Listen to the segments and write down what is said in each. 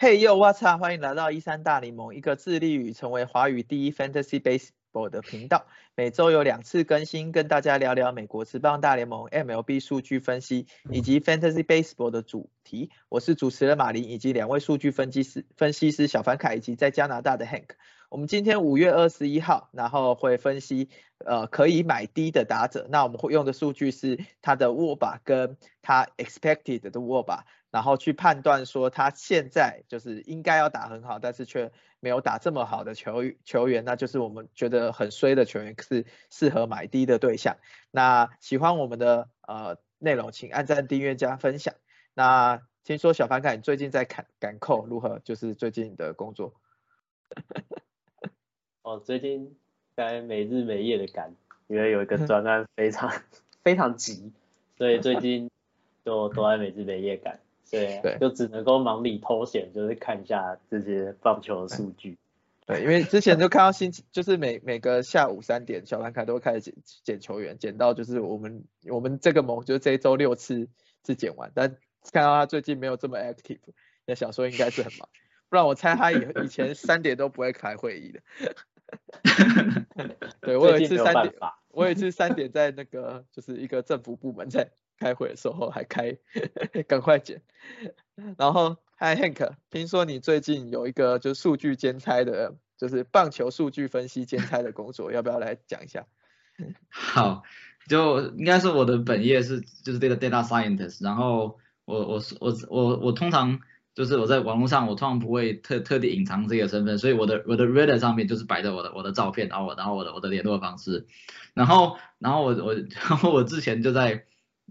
嘿哟，我操！欢迎来到一三大联盟，一个致力于成为华语第一 Fantasy Baseball 的频道。每周有两次更新，跟大家聊聊美国职棒大联盟 MLB 数据分析以及 Fantasy Baseball 的主题。我是主持人马林，以及两位数据分析师分析师小凡凯以及在加拿大的 Hank。我们今天五月二十一号，然后会分析呃可以买低的打者。那我们会用的数据是他的握把跟他 expected 的握把。然后去判断说他现在就是应该要打很好，但是却没有打这么好的球球员，那就是我们觉得很衰的球员是适合买低的对象。那喜欢我们的呃内容，请按赞、订阅、加分享。那听说小凡凯最近在赶赶扣如何？就是最近的工作。哦，最近在没日没夜的赶，因为有一个专案非常 非常急，所以最近就都在每日每夜赶。对，就只能够忙里偷闲，就是看一下这些棒球的数据。对，因为之前就看到星期，就是每每个下午三点，小兰凯都会开始捡捡球员，捡到就是我们我们这个盟，就是这一周六次是捡完，但看到他最近没有这么 active，那想说应该是很忙，不然我猜他以以前三点都不会开会议的。对我有一次三点，我有一次三点在那个就是一个政府部门在。开会的时候还开，赶快剪。然后，Hi Hank，听说你最近有一个就是数据兼差的，就是棒球数据分析兼差的工作，要不要来讲一下？好，就应该是我的本业是就是这个 data scientist，然后我我我我我通常就是我在网络上我通常不会特特地隐藏这个身份，所以我的我的 reader 上面就是摆着我的我的照片，然后我然后我的我的联络方式，然后然后我我 然后我之前就在。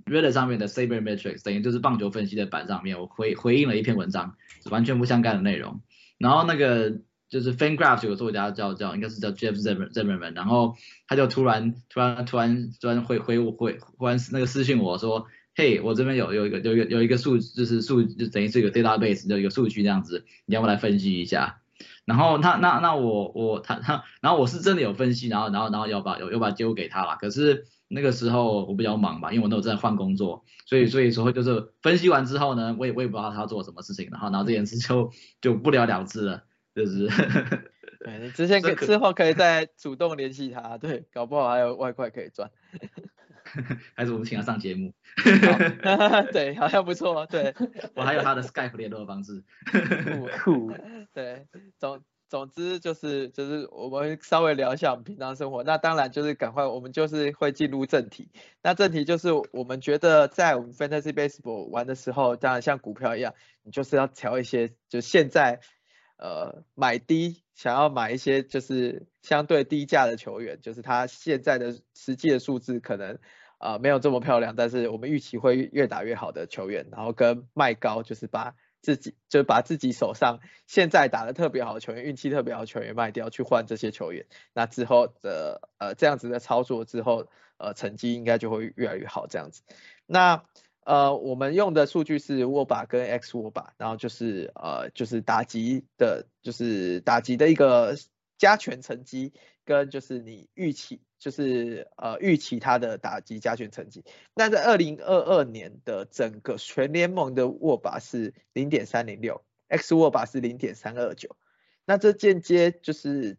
Reddit 上面的 Sabermetrics 等于就是棒球分析的版上面，我回回应了一篇文章，完全不相干的内容。然后那个就是 FanGraphs 有个作家叫叫应该是叫 Jeff Zimmerman，然后他就突然突然突然突然回回我回忽然那个私信我说，嘿，我这边有有一个有一个有一个数就是数就等于是一个 database 的一个数据这样子，你要不来分析一下？然后他那那我我他他然后我是真的有分析，然后然后然后要把有有把结果给他了，可是。那个时候我比较忙吧，因为我那时候在换工作，所以所以说就是分析完之后呢，我也我也不知道他做什么事情，然后然后这件事就就不了了之了，就是。对你之前可之后可以再主动联系他，对，搞不好还有外快可以赚。还是我们请他上节目。对，好像不错，对。我还有他的 Skype 联络方式。酷。对，总。总之就是就是我们稍微聊一下我们平常生活，那当然就是赶快我们就是会进入正题。那正题就是我们觉得在我们 Fantasy Baseball 玩的时候，当然像股票一样，你就是要调一些，就现在呃买低，想要买一些就是相对低价的球员，就是他现在的实际的数字可能啊没有这么漂亮，但是我们预期会越打越好的球员，然后跟卖高就是把。自己就把自己手上现在打的特别好的球员，运气特别好的球员卖掉，去换这些球员。那之后的呃这样子的操作之后，呃成绩应该就会越来越好这样子。那呃我们用的数据是握把跟 X 握把，然后就是呃就是打击的，就是打击的一个加权成绩。跟就是你预期，就是呃预期它的打击加权成绩。那在二零二二年的整个全联盟的握把是零点三零六，X 握把是零点三二九。那这间接就是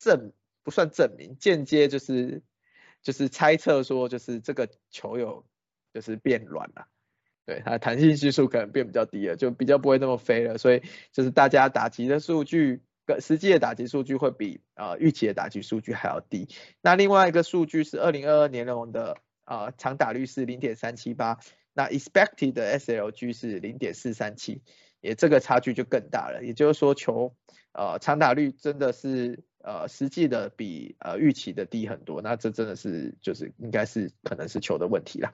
证不算证明，间接就是就是猜测说就是这个球有就是变软了，对它弹性系数可能变比较低了，就比较不会那么飞了。所以就是大家打击的数据。实际的打击数据会比呃预期的打击数据还要低。那另外一个数据是二零二二年龙的呃长打率是零点三七八，那 expected 的 SLG 是零点四三七，也这个差距就更大了。也就是说球呃长打率真的是呃实际的比呃预期的低很多，那这真的是就是应该是可能是球的问题啦，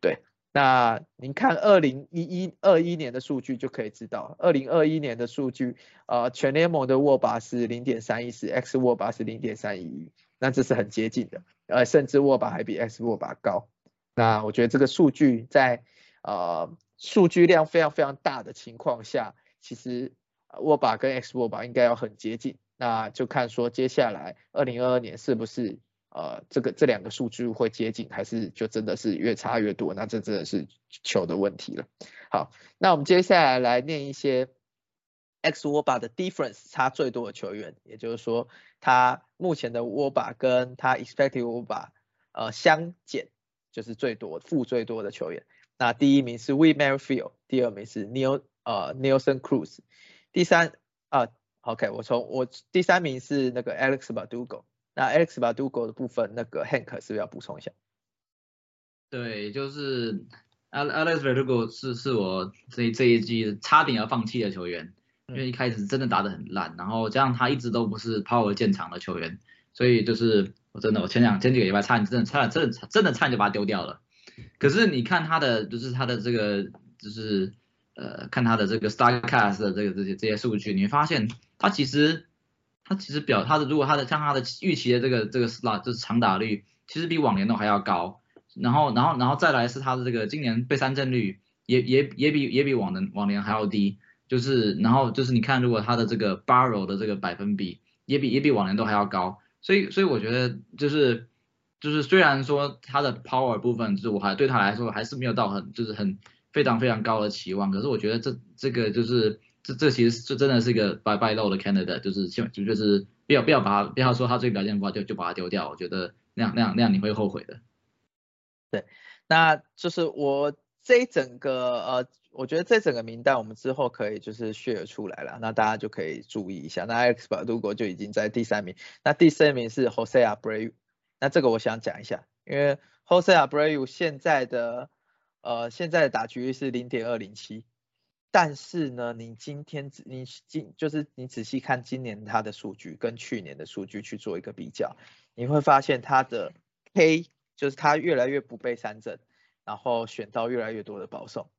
对。那您看二零一一二一年的数据就可以知道，二零二一年的数据，呃，全联盟的握把是零点三一四，X 握把是零点三一那这是很接近的，呃，甚至握把还比 X 握把高。那我觉得这个数据在呃数据量非常非常大的情况下，其实握把跟 X 握把应该要很接近，那就看说接下来二零二二年是不是。呃，这个这两个数据会接近，还是就真的是越差越多？那这真的是球的问题了。好，那我们接下来来念一些 X 握把的 difference 差最多的球员，也就是说他目前的握把跟他 expected 握把呃相减就是最多负最多的球员。那第一名是 We Merrifield，第二名是 Neil 呃 Neilson Cruz，第三 OK 我从我第三名是那个 Alex Badugo，那 Alex Badugo 的部分那个 Hank 是不是要补充一下？对，就是 Alex Badugo 是是我这这一季差点要放弃的球员。因为一开始真的打得很烂，然后加上他一直都不是 power 建长的球员，所以就是我真的我前两前几个礼拜差点真的差真的真的差点就把他丢掉了。可是你看他的就是他的这个就是呃看他的这个 Starcast 的这个这些这些数据，你会发现他其实他其实表他的如果他的像他的预期的这个这个 slot 就是长打率其实比往年都还要高，然后然后然后再来是他的这个今年被三振率也也也比也比往年往年还要低。就是，然后就是你看，如果他的这个 barrel 的这个百分比也比也比往年都还要高，所以所以我觉得就是就是虽然说他的 power 部分，就是我还对他来说还是没有到很就是很非常非常高的期望，可是我觉得这这个就是这这其实这真的是一个 by by low 的 candidate，就是就就是不要不要把不要说他这个表现不好就就把它丢掉，我觉得那样那样那样你会后悔的。对，那就是我这一整个呃。我觉得这整个名单我们之后可以就是 share 出来了，那大家就可以注意一下。那 Alex 巴杜国就已经在第三名，那第四名是 Jose Abreu。那这个我想讲一下，因为 Jose Abreu 现在的呃现在的打局率是零点二零七，但是呢，你今天你今就是你仔细看今年他的数据跟去年的数据去做一个比较，你会发现他的 K 就是他越来越不被三振，然后选到越来越多的保送。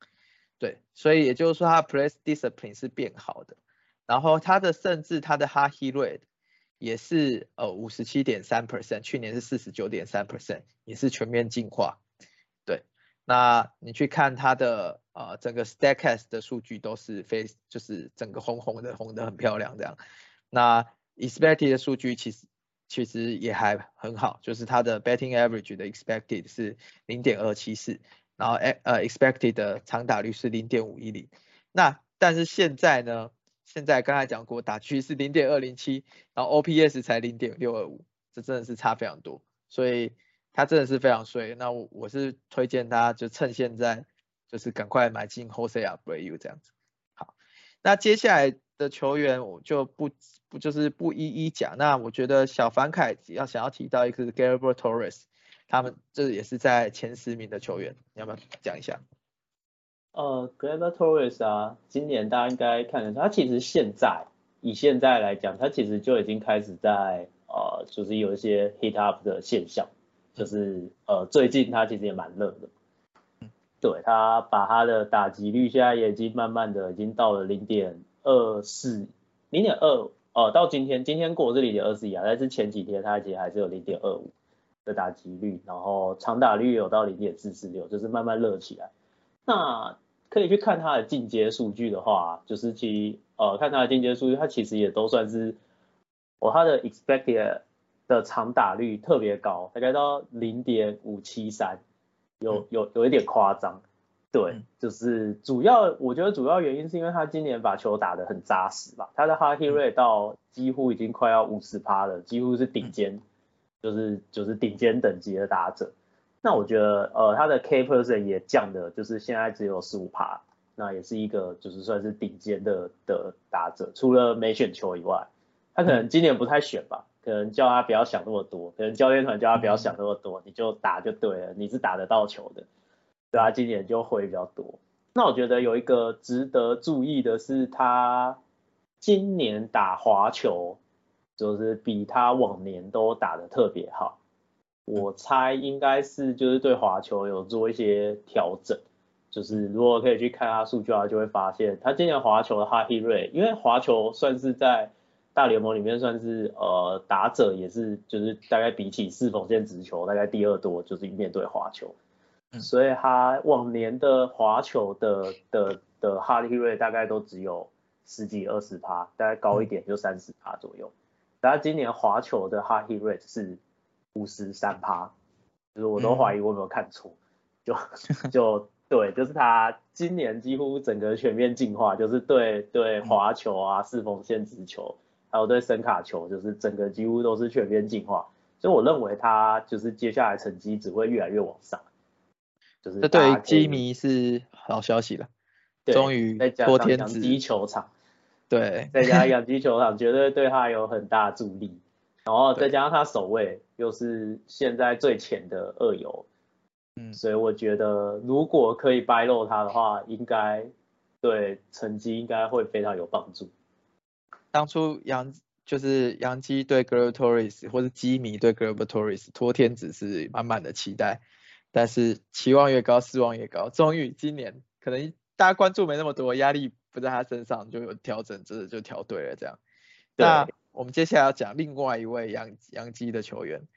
对，所以也就是说，他 place discipline 是变好的，然后他的甚至他的 hard hit rate 也是呃五十七点三 percent，去年是四十九点三 percent，也是全面进化。那你去看他的呃整个 Stacks 的数据都是非就是整个红红的红的很漂亮这样。那 expected 的数据其实其实也还很好，就是它的 betting average 的 expected 是零点二七四。然后诶呃 expected 的长打率是零点五一零，那但是现在呢，现在刚才讲过打区是零点二零七，然后 OPS 才零点六二五，这真的是差非常多，所以他真的是非常衰。那我我是推荐他就趁现在就是赶快买进 Jose Abreu 这样子。好，那接下来的球员我就不不就是不一一讲，那我觉得小凡凯要想要提到一个是 g a r b e r Torres。他们这也是在前十名的球员，你要不要讲一下？呃 g r a v e r Torres 啊，今年大家应该看得到，他其实现在以现在来讲，他其实就已经开始在呃，就是有一些 hit up 的现象，就是呃，最近他其实也蛮热的。对他把他的打击率现在也已经慢慢的已经到了零点二四，零点二哦，到今天今天过是零点二四啊，但是前几天他其实还是有零点二五。的打击率，然后长打率有到零点四四六，就是慢慢热起来。那可以去看他的进阶数据的话，就是其呃看他的进阶数据，他其实也都算是，哦他的 expected 的长打率特别高，大概到零点五七三，有有有一点夸张。对，就是主要我觉得主要原因是因为他今年把球打得很扎实吧，他的 hard hit rate 到几乎已经快要五十趴了，几乎是顶尖。就是就是顶尖等级的打者，那我觉得呃他的 k person 也降的，就是现在只有十五趴，那也是一个就是算是顶尖的的打者，除了没选球以外，他可能今年不太选吧，可能叫他不要想那么多，可能教练团叫他不要想那么多，你就打就对了，你是打得到球的，对啊，今年就会比较多。那我觉得有一个值得注意的是，他今年打滑球。就是比他往年都打得特别好，我猜应该是就是对滑球有做一些调整，就是如果可以去看他数据的话，就会发现他今年滑球的 hard hit rate，因为滑球算是在大联盟里面算是呃打者也是就是大概比起四缝线直球大概第二多，就是面对滑球，所以他往年的滑球的的的 hard hit rate 大概都只有十几二十趴，大概高一点就三十趴左右。他今年滑球的 hard hit rate 是五十三趴，就是我都怀疑我有没有看错，就就对，就是他今年几乎整个全面进化，就是对对滑球啊、四缝线直球，还有对声卡球，就是整个几乎都是全面进化。所以我认为他就是接下来成绩只会越来越往上。就是这对基迷是好消息了，终于托天养鸡球场，对，再加养鸡 球场绝对对他有很大助力。然后再加上他守卫又是现在最浅的二游。嗯，所以我觉得如果可以掰漏他的话，应该对成绩应该会非常有帮助。当初杨就是杨基对 g r a t o r i s 或者基迷对 g r a t o r i s 托天子是满满的期待，但是期望越高，失望越高。终于今年可能大家关注没那么多，压力不在他身上，就有调整，真的就调对了这样。那我们接下来要讲另外一位杨杨基的球员，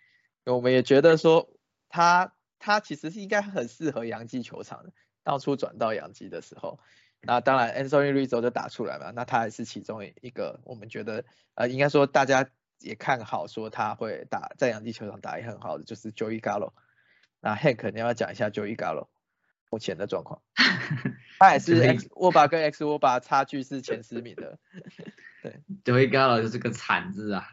我们也觉得说他。他其实是应该很适合杨基球场的，当初转到杨基的时候，那当然 Anthony Rizzo 就打出来嘛，那他也是其中一个我们觉得呃应该说大家也看好说他会打在洋基球场打也很好的就是 Joey Gallo，那 Hank 你要讲一下 Joey Gallo 目前的状况，他也是 X 沃巴跟 X 沃巴差距是前十名的，对，Joey Gallo 就是个惨字啊，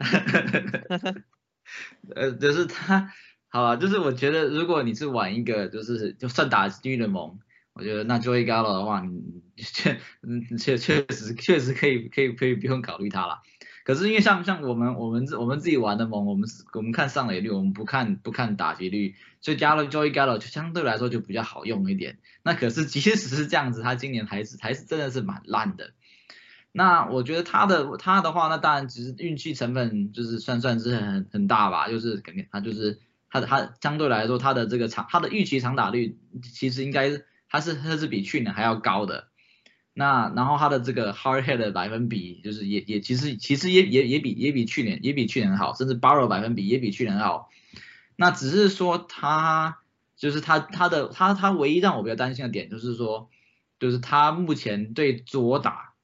呃就是他。好吧，就是我觉得如果你是玩一个就是就算打金域的盟，我觉得那 Joey Gallo 的话，你 确嗯确确实确实可以可以可以不用考虑他了。可是因为像像我们我们我们自己玩的盟，我们我们看上垒率，我们不看不看打击率，所以加了 Joey Gallo 就相对来说就比较好用一点。那可是即使是这样子，他今年还是还是真的是蛮烂的。那我觉得他的他的话，那当然只是运气成分就是算算是很很大吧，就是肯定他就是。他的他相对来说，他的这个长他的预期长打率其实应该他是他是比去年还要高的。那然后他的这个 hard hit 的百分比就是也也其实其实也也也比也比去年也比去年好，甚至 barrel 百分比也比去年好。那只是说他就是他他的他他唯一让我比较担心的点就是说，就是他目前对左打，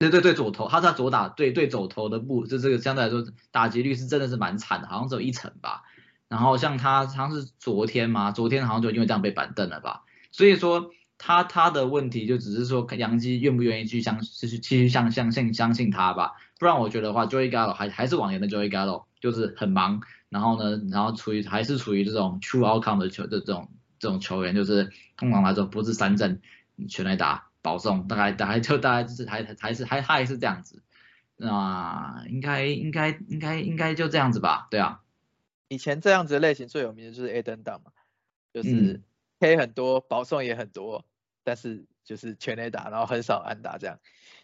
对对对左投，他在左打对对左投的步，就这个相对来说打击率是真的是蛮惨的，好像只有一成吧。然后像他，他是昨天嘛，昨天好像就因为这样被板凳了吧。所以说他他的问题就只是说杨基愿不愿意去相，就是继续相相信相信他吧。不然我觉得的话，Joey Gallo 还还是往年的 Joey Gallo，就是很忙，然后呢，然后处于还是处于这种 true outcome 的球的这种这种球员，就是通常来说不是三振全来打保送，大概大概就大概就是还还是还还是这样子。那应该应该应该应该就这样子吧，对啊。以前这样子的类型最有名的就是 A 登档嘛，就是 K 很多，保送也很多，但是就是全垒打，然后很少安打这样。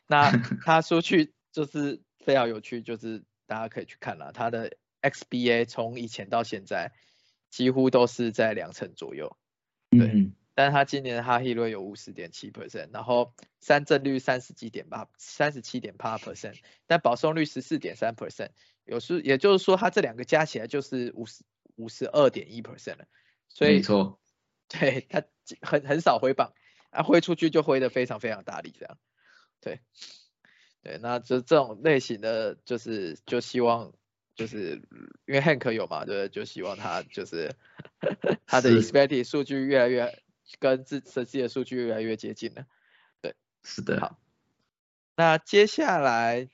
那 他出去就是非常有趣，就是大家可以去看了，他的 XBA 从以前到现在几乎都是在两成左右，对。但是他今年哈希瑞有五十点七 percent，然后三振率三十几点八，三十七点八 percent，但保送率十四点三 percent。有时，也就是说，他这两个加起来就是五十五十二点一 percent 了，所以没错，对他很很少挥棒，啊挥出去就挥的非常非常大力这样，对对，那这这种类型的就是就希望就是因为 Hank 有嘛，对，就希望他就是 他的 expected 数据越来越跟自实际的数据越来越接近了，对，是的，好，那接下来。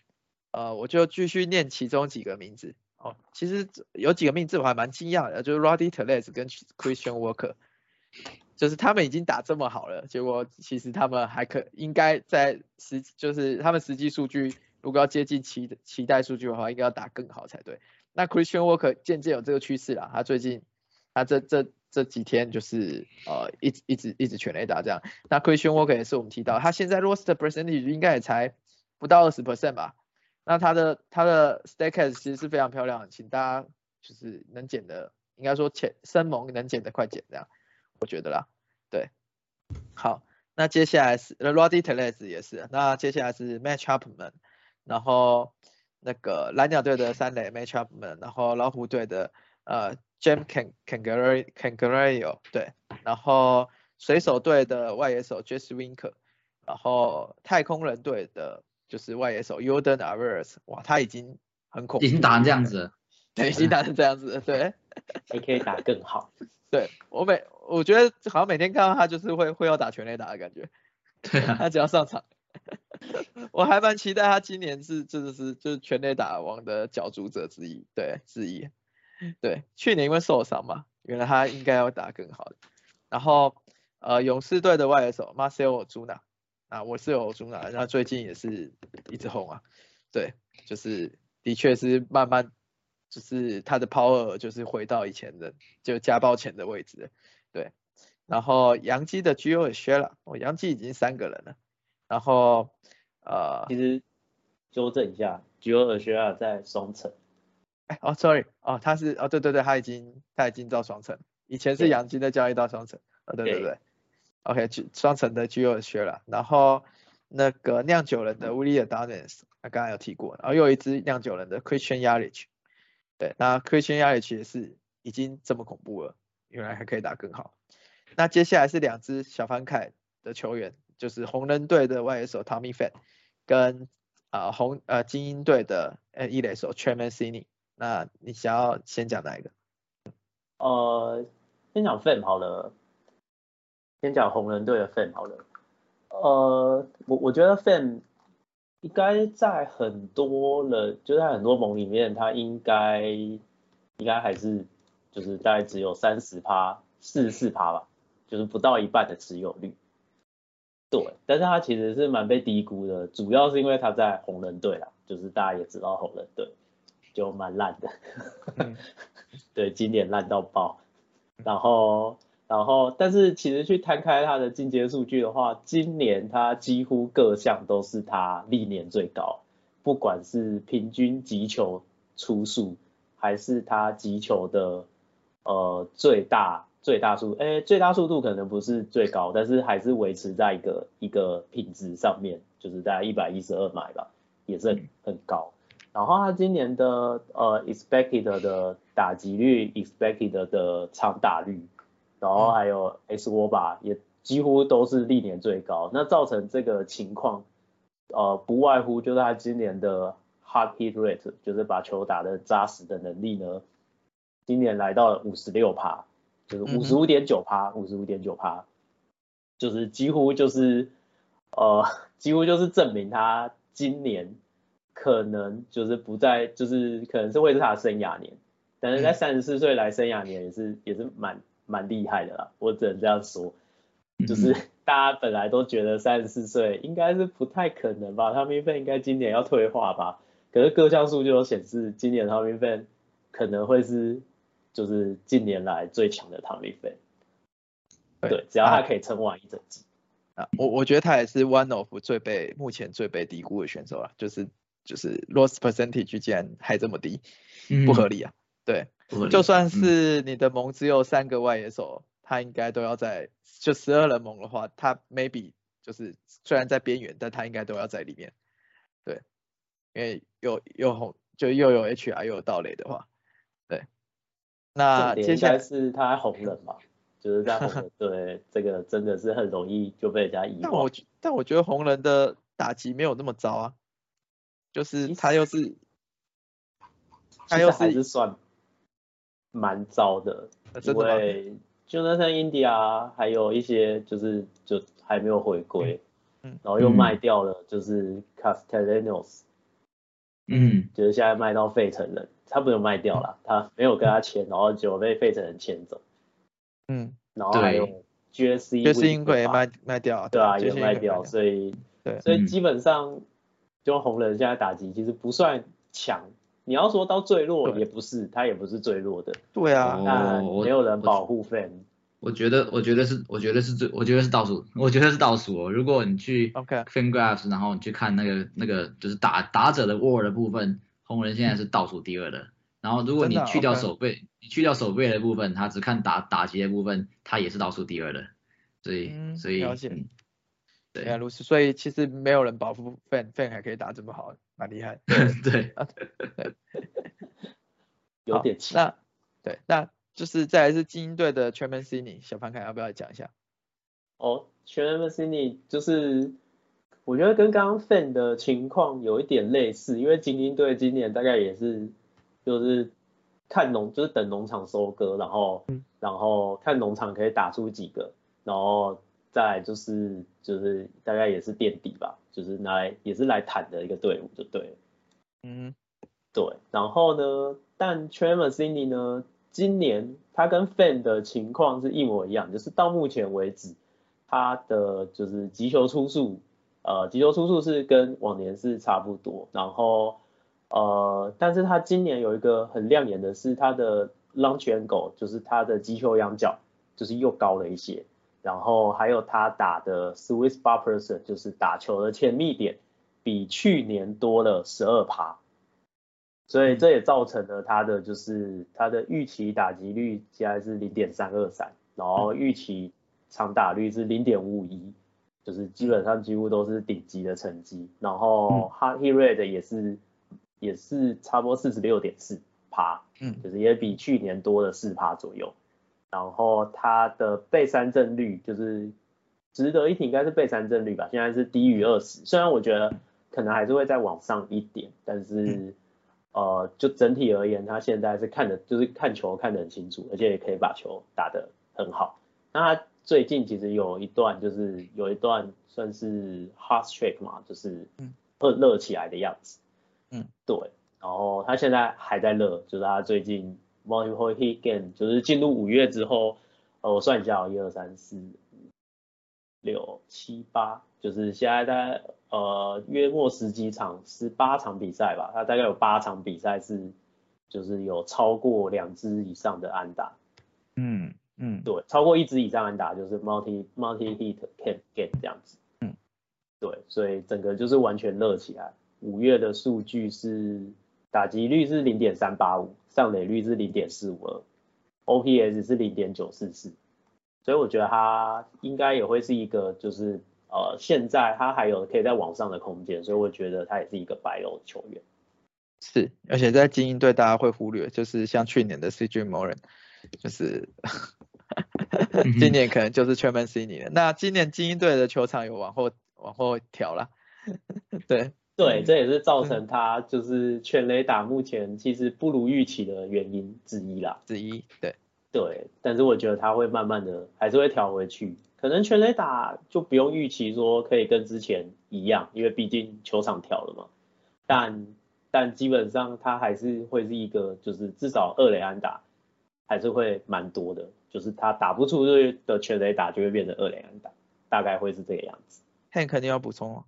呃，我就继续念其中几个名字。哦，其实有几个名字我还蛮惊讶的，就是 Roddy Tellez 跟 Christian Walker，就是他们已经打这么好了，结果其实他们还可应该在实，就是他们实际数据如果要接近期期待数据的话，应该要打更好才对。那 Christian Walker 渐渐有这个趋势了，他最近他这这这几天就是呃一直一直一直全垒打这样。那 Christian Walker 也是我们提到，他现在 Roast percentage 应该也才不到二十 percent 吧。那他的他的 stackers 其实是非常漂亮，请大家就是能减的，应该说浅深萌能减的快减这样，我觉得啦，对，好，那接下来是 Roddy Tellez 也是，那接下来是 Match Upman，然后那个蓝鸟队的三垒 Match Upman，然后老虎队的呃 Jam Can Cangare Cangare 对，然后水手队的外野手 Jesse Winker，然后太空人队的。就是外野手 Jordan Avers，哇，他已经很恐怖，已经打成这样子，对，已经打成这样子，对，还可以打更好。对我每我觉得好像每天看到他就是会会要打全垒打的感觉。对啊，他只要上场，我还蛮期待他今年是真的是就是全垒打王的角逐者之一，对之一。对，去年因为受伤嘛，原来他应该要打更好的。然后呃，勇士队的外野手 Marcel Ozuna，啊，我是有 Ozuna，然后最近也是一直红啊。对，就是的确是慢慢就是他的 power 就是回到以前的就家暴前的位置。对，然后杨基的 Gio 也削了，哦，杨基已经三个人了。然后呃，其实纠正一下，Gio 削了在双城。哦，sorry，哦，他是，哦，对对对，他已经他已经到双城，以前是杨基的交易到双城，哦，对对对，OK，双城的 G 二削了，然后那个酿酒人的 William Daniels，他刚刚有提过，然后又一支酿酒人的 Christian Yelich，对，那 Christian Yelich 也是已经这么恐怖了，原来还可以打更好，那接下来是两支小翻凯的球员，就是红人队的外野手 Tommy Fan，跟啊红呃精英队的呃一垒手 Chemin Sini 那你想要先讲哪一个？呃，先讲 Fan 好了，先讲红人队的 Fan 好了。呃，我我觉得 Fan 应该在很多人，就在很多盟里面，他应该应该还是就是大概只有三十趴、四十四趴吧，就是不到一半的持有率。对，但是他其实是蛮被低估的，主要是因为他在红人队啦，就是大家也知道红人队。就蛮烂的，对，今年烂到爆。然后，然后，但是其实去摊开他的进阶数据的话，今年他几乎各项都是他历年最高，不管是平均击球出数，还是他击球的呃最大最大速，哎，最大速度可能不是最高，但是还是维持在一个一个品质上面，就是在一百一十二迈吧，也是很很高。然后他今年的呃 expected 的打击率，expected 的长打率，然后还有 S 沃吧，也几乎都是历年最高。那造成这个情况，呃，不外乎就是他今年的 hard hit rate，就是把球打的扎实的能力呢，今年来到了五十六趴，就是五十五点九趴，五十五点九趴，就是几乎就是呃，几乎就是证明他今年。可能就是不在，就是可能是会是他的生涯年，但是在三十四岁来生涯年也是也是蛮蛮厉害的啦，我只能这样说，就是大家本来都觉得三十四岁应该是不太可能吧，他们份应该今年要退化吧，可是各项数据都显示今年他们份可能会是就是近年来最强的唐立飞，对，只要他可以撑完一整季啊，我我觉得他也是 one of 最被目前最被低估的选手啊，就是。就是 loss percentage 竟然还这么低，不合理啊！对，就算是你的盟只有三个外野手，他应该都要在就十二人盟的话，他 maybe 就是虽然在边缘，但他应该都要在里面。对，因为又又红就又有 HR 又有盗垒的话，对。那接下来是他红人嘛？就是在红人 对这个真的是很容易就被人家遗忘。但我但我觉得红人的打击没有那么糟啊。就是他又是，他又是算蛮糟的，因为就那像 India 还有一些就是就还没有回归，嗯，然后又卖掉了，就是 Castellanos，嗯，就是现在卖到费城人，他没有卖掉了，他没有跟他签，然后就被费城人签走，嗯，然后还有 Jesse，就是因为卖卖掉，对啊，也卖掉，所以对，所以基本上。就红人现在打击其实不算强，你要说到最弱也不是，他也不是最弱的。对啊，但没有人保护 fan。我觉得，我觉得是，我觉得是最，我觉得是倒数，我觉得是倒数哦。如果你去 fan graphs，然后你去看那个那个就是打打者的 war 的部分，红人现在是倒数第二的。然后如果你去掉手背，你去掉手背的部分，他只看打打击的部分，他也是倒数第二的。所以，所以。对啊，如此，所以其实没有人保护 fan，fan 还可以打这么好，蛮厉害。对，有点那对，那就是再来是精英队的全门 c i n y 小潘凯要不要讲一下？哦，全门 c i n y 就是我觉得跟刚刚 fan 的情况有一点类似，因为精英队今年大概也是就是看农就是等农场收割，然后然后看农场可以打出几个，然后再就是就是大概也是垫底吧，就是来也是来谈的一个队伍就对了。嗯，对，然后呢，但 c i n y 呢，今年他跟 Fan 的情况是一模一样，就是到目前为止，他的就是击球出数，呃，击球出数是跟往年是差不多，然后呃，但是他今年有一个很亮眼的是他的 launch angle，就是他的击球仰角就是又高了一些，然后还有他打的 Swiss bar person，就是打球的前密点。比去年多了十二趴，所以这也造成了他的就是他的预期打击率现在是零点三二三，然后预期长打率是零点五一，就是基本上几乎都是顶级的成绩。然后 hard hit rate 也是也是差不多四十六点四趴，嗯，就是也比去年多了四趴左右。然后他的被三振率就是值得一提，应该是被三振率吧，现在是低于二十。虽然我觉得。可能还是会再往上一点，但是呃，就整体而言，他现在是看的，就是看球看得很清楚，而且也可以把球打得很好。那他最近其实有一段，就是有一段算是 hot streak 嘛，就是热热起来的样子。嗯，对。然后他现在还在热，就是他最近 multiple hit game，就是进入五月之后，呃，我算一下，一二三四五六七八，就是现在在。呃，约莫十几场，十八场比赛吧，他大概有八场比赛是，就是有超过两支以上的安打。嗯嗯，对，超过一支以上安打就是 multi multi hit can get 这样子。嗯，对，所以整个就是完全热起来。五月的数据是打击率是零点三八五，上垒率是零点四五二，OPS 是零点九四四，所以我觉得他应该也会是一个就是。呃，现在他还有可以在网上的空间，所以我觉得他也是一个白肉球员。是，而且在精英队大家会忽略，就是像去年的 CJ Moran，就是 今年可能就是 Chairman C 尼了。那今年精英队的球场有往后往后调了，对对，这也是造成他就是全雷打目前其实不如预期的原因之一啦。之一，对对，但是我觉得他会慢慢的还是会调回去。可能全垒打就不用预期说可以跟之前一样，因为毕竟球场调了嘛。但但基本上他还是会是一个，就是至少二垒安打还是会蛮多的，就是他打不出去的全垒打就会变成二垒安打，大概会是这个样子。汉肯定要补充哦。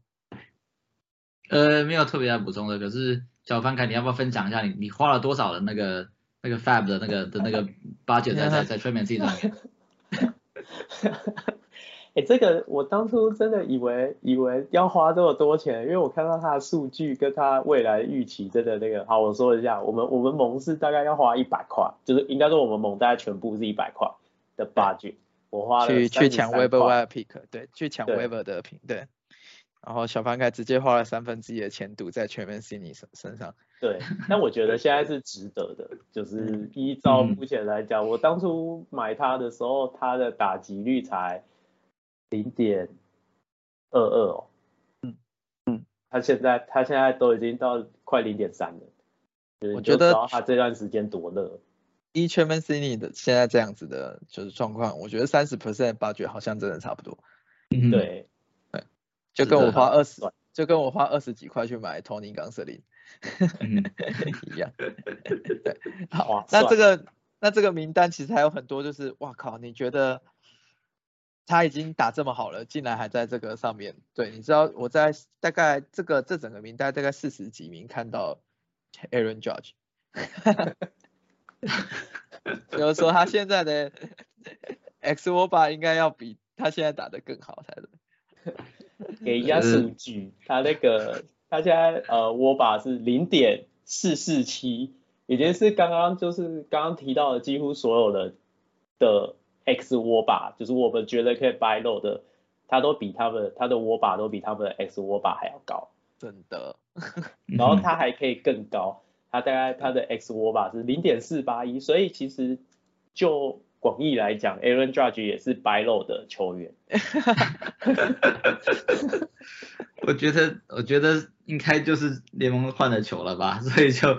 呃，没有特别要补充的，可是小范凯，你要不要分享一下你你花了多少的那个那个 Fab 的那个的那个八九在 在在催眠自己上面？哎，这个我当初真的以为以为要花这么多钱，因为我看到它的数据跟它未来预期，真的那个好，我说一下，我们我们盟是大概要花一百块，就是应该说我们盟大概全部是一百块的 budget，我花了去去抢 Weber Wire Pick，对，去抢 Weber 的品，对，然后小凡凯直接花了三分之一的钱赌在全面 c i n y 身身上，对，但我觉得现在是值得的，就 是依照目前来讲，我当初买它的时候，它的打击率才。零点二二哦，嗯嗯，他现在他现在都已经到快零点三了，我觉得他这段时间多热。一圈 man c i n y 的现在这样子的就是状况，我觉得三十 percent 八九好像真的差不多。嗯，对。对，就跟我花二十，就跟我花二十几块去买 Tony 冈瑟林一样。对，好，那这个那这个名单其实还有很多，就是哇靠，你觉得？他已经打这么好了，竟然还在这个上面。对，你知道我在大概这个这整个名单大概四十几名看到 Aaron Judge，就是说他现在的 X 沃巴应该要比他现在打的更好才对。给一下数据，他那个他现在呃沃巴是零点四四七，已经是刚刚就是刚刚提到的几乎所有的的。X 握把就是我们觉得可以 buy low 的，它都比他们他的握把都比他们的 X 握把还要高，真的。然后它还可以更高，它大概它的 X 握把是零点四八一，所以其实就广义来讲，Aaron Judge 也是 buy low 的球员。我觉得我觉得应该就是联盟换了球了吧，所以就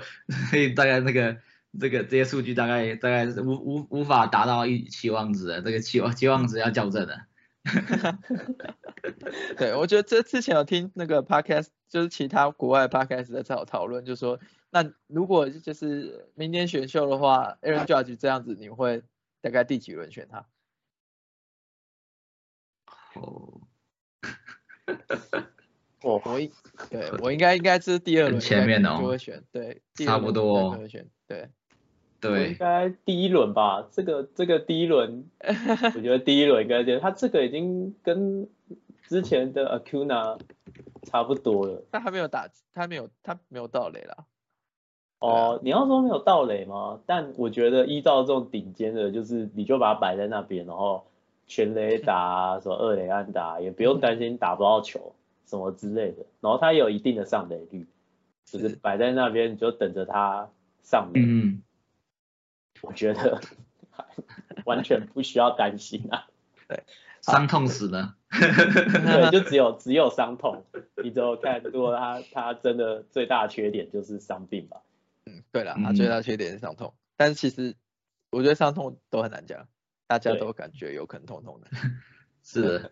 所以大概那个。这个这些数据大概大概是无无无法达到一期望值的，这个期望期望值要校正的。对，我觉得这之前有听那个 podcast，就是其他国外 podcast 在讨讨论，就说那如果就是明年选秀的话，Aaron Judge 这样子，你会大概第几轮选他？哦，我我应对我应该应该是第二轮前面哦，就会选对，差不多会选对。对，应该第一轮吧。这个这个第一轮，我觉得第一轮应该就他这个已经跟之前的 Acuna 差不多了。他还没有打，他没有他没有到雷了。哦，你要说没有到垒吗？但我觉得依照这种顶尖的，就是你就把它摆在那边，然后全雷打，什么二雷安打，也不用担心打不到球什么之类的。然后他有一定的上垒率，就是摆在那边，你就等着他上垒。嗯。我觉得完全不需要担心啊，对，伤痛死了，对，就只有只有伤痛，你就看，如果他他真的最大缺点就是伤病吧，嗯，对了，他最大缺点是伤痛，但是其实我觉得伤痛都很难讲，大家都感觉有可能痛痛的，是的，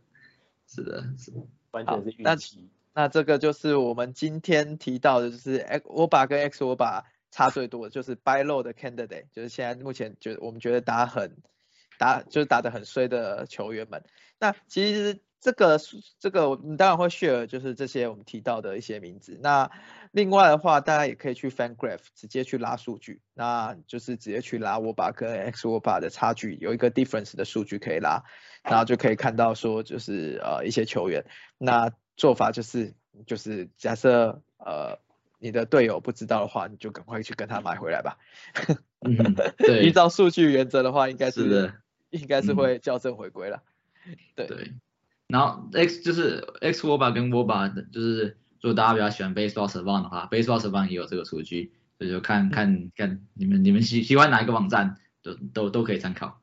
是的，是，完全是运气。那这个就是我们今天提到的，就是 X 我把跟 X 我把。差最多的就是 buy low 的 candidate，就是现在目前觉得我们觉得打很打就是打的很衰的球员们。那其实这个这个你当然会 share 就是这些我们提到的一些名字。那另外的话，大家也可以去 fan graph 直接去拉数据，那就是直接去拉我把跟 x 我把的差距有一个 difference 的数据可以拉，然后就可以看到说就是呃一些球员。那做法就是就是假设呃。你的队友不知道的话，你就赶快去跟他买回来吧。对，依照数据原则的话，应该是的，应该是会校正回归了。对对。然后 X 就是 X Woba 跟 Woba 就是如果大家比较喜欢 Baseball Savant 的话，Baseball Savant 也有这个数据，所以就看看看你们你们喜喜欢哪一个网站，都都都可以参考。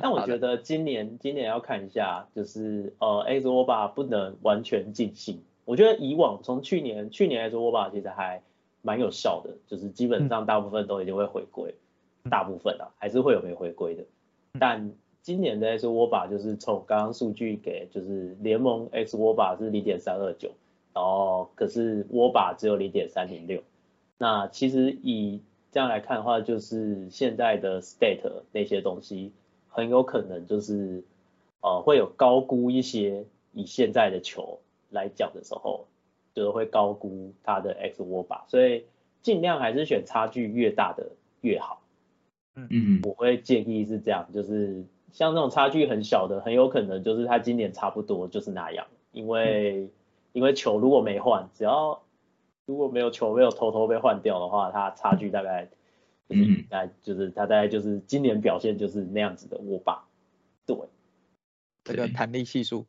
但我觉得今年今年要看一下，就是呃 X Woba 不能完全尽兴。我觉得以往从去年去年来说，握把其实还蛮有效的，就是基本上大部分都已经会回归，大部分啊还是会有没回归的。但今年的 S 沃巴就是从刚刚数据给，就是联盟 X 沃巴是零点三二九，然后可是沃巴只有零点三零六。那其实以这样来看的话，就是现在的 state 那些东西很有可能就是呃会有高估一些以现在的球。来讲的时候，就会高估它的 X 握把，所以尽量还是选差距越大的越好。嗯。嗯，我会建议是这样，就是像这种差距很小的，很有可能就是它今年差不多就是那样，因为因为球如果没换，只要如果没有球没有偷偷被换掉的话，它差距大概就是应该就是它大概就是今年表现就是那样子的握把，对。这个弹力系数，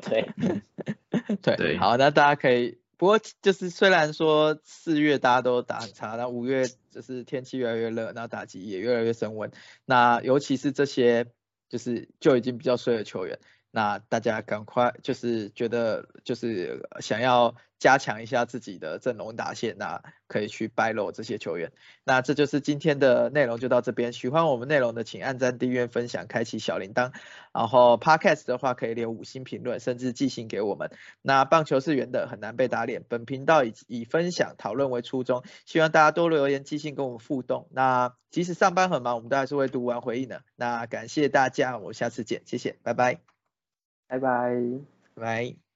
对，对，好，那大家可以，不过就是虽然说四月大家都打很差，那五月就是天气越来越热，那打击也越来越升温，那尤其是这些就是就已经比较衰的球员。那大家赶快就是觉得就是想要加强一下自己的阵容打线，那可以去掰漏这些球员。那这就是今天的内容，就到这边。喜欢我们内容的，请按赞、订阅、分享、开启小铃铛。然后 Podcast 的话，可以留五星评论，甚至寄信给我们。那棒球是圆的，很难被打脸。本频道以以分享讨论为初衷，希望大家多留言、寄信跟我们互动。那即使上班很忙，我们都还是会读完回应的。那感谢大家，我们下次见，谢谢，拜拜。拜拜，拜。